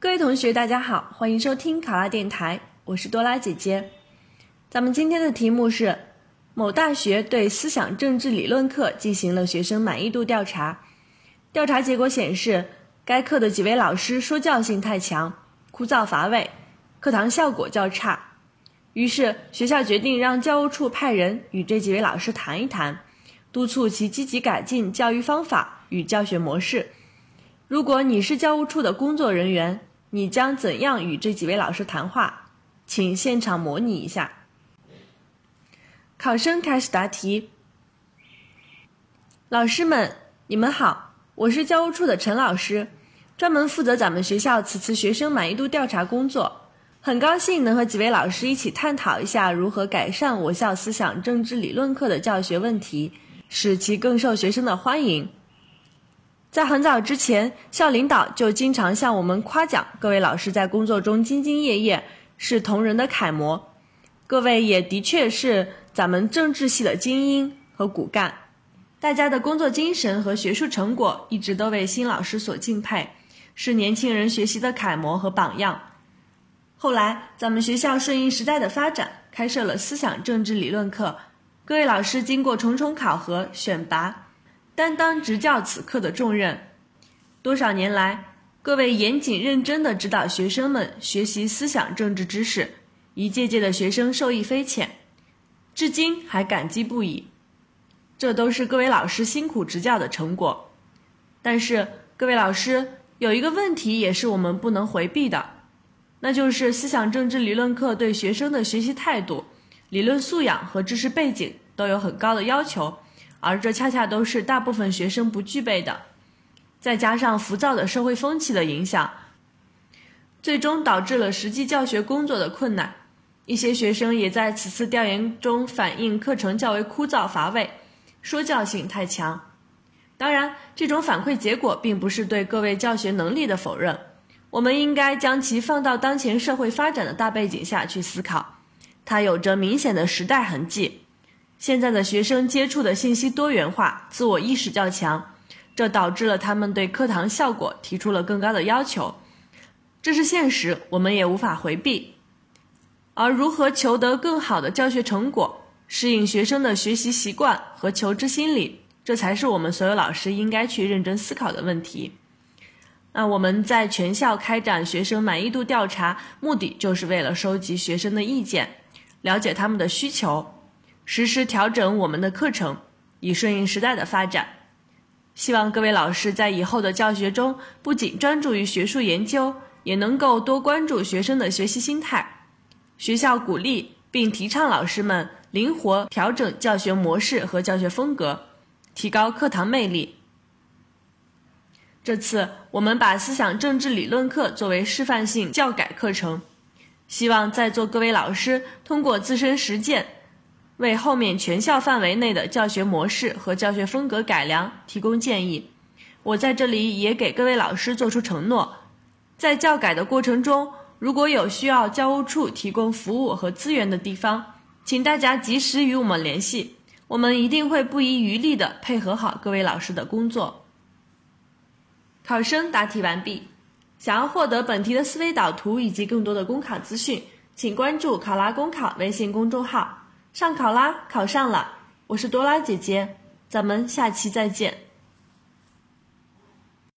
各位同学，大家好，欢迎收听考拉电台，我是多拉姐姐。咱们今天的题目是：某大学对思想政治理论课进行了学生满意度调查，调查结果显示，该课的几位老师说教性太强，枯燥乏味，课堂效果较差。于是学校决定让教务处派人与这几位老师谈一谈，督促其积极改进教育方法与教学模式。如果你是教务处的工作人员，你将怎样与这几位老师谈话？请现场模拟一下。考生开始答题。老师们，你们好，我是教务处的陈老师，专门负责咱们学校此次学生满意度调查工作。很高兴能和几位老师一起探讨一下如何改善我校思想政治理论课的教学问题，使其更受学生的欢迎。在很早之前，校领导就经常向我们夸奖各位老师在工作中兢兢业业，是同仁的楷模。各位也的确是咱们政治系的精英和骨干，大家的工作精神和学术成果一直都为新老师所敬佩，是年轻人学习的楷模和榜样。后来，咱们学校顺应时代的发展，开设了思想政治理论课，各位老师经过重重考核选拔。担当执教此课的重任，多少年来，各位严谨认真地指导学生们学习思想政治知识，一届届的学生受益匪浅，至今还感激不已。这都是各位老师辛苦执教的成果。但是，各位老师有一个问题也是我们不能回避的，那就是思想政治理论课对学生的学习态度、理论素养和知识背景都有很高的要求。而这恰恰都是大部分学生不具备的，再加上浮躁的社会风气的影响，最终导致了实际教学工作的困难。一些学生也在此次调研中反映，课程较为枯燥乏味，说教性太强。当然，这种反馈结果并不是对各位教学能力的否认，我们应该将其放到当前社会发展的大背景下去思考，它有着明显的时代痕迹。现在的学生接触的信息多元化，自我意识较强，这导致了他们对课堂效果提出了更高的要求，这是现实，我们也无法回避。而如何求得更好的教学成果，适应学生的学习习惯和求知心理，这才是我们所有老师应该去认真思考的问题。那我们在全校开展学生满意度调查，目的就是为了收集学生的意见，了解他们的需求。实时调整我们的课程，以顺应时代的发展。希望各位老师在以后的教学中，不仅专注于学术研究，也能够多关注学生的学习心态。学校鼓励并提倡老师们灵活调整教学模式和教学风格，提高课堂魅力。这次我们把思想政治理论课作为示范性教改课程，希望在座各位老师通过自身实践。为后面全校范围内的教学模式和教学风格改良提供建议。我在这里也给各位老师做出承诺，在教改的过程中，如果有需要教务处提供服务和资源的地方，请大家及时与我们联系，我们一定会不遗余力地配合好各位老师的工作。考生答题完毕。想要获得本题的思维导图以及更多的公考资讯，请关注“考拉公考”微信公众号。上考啦，考上了！我是多拉姐姐，咱们下期再见。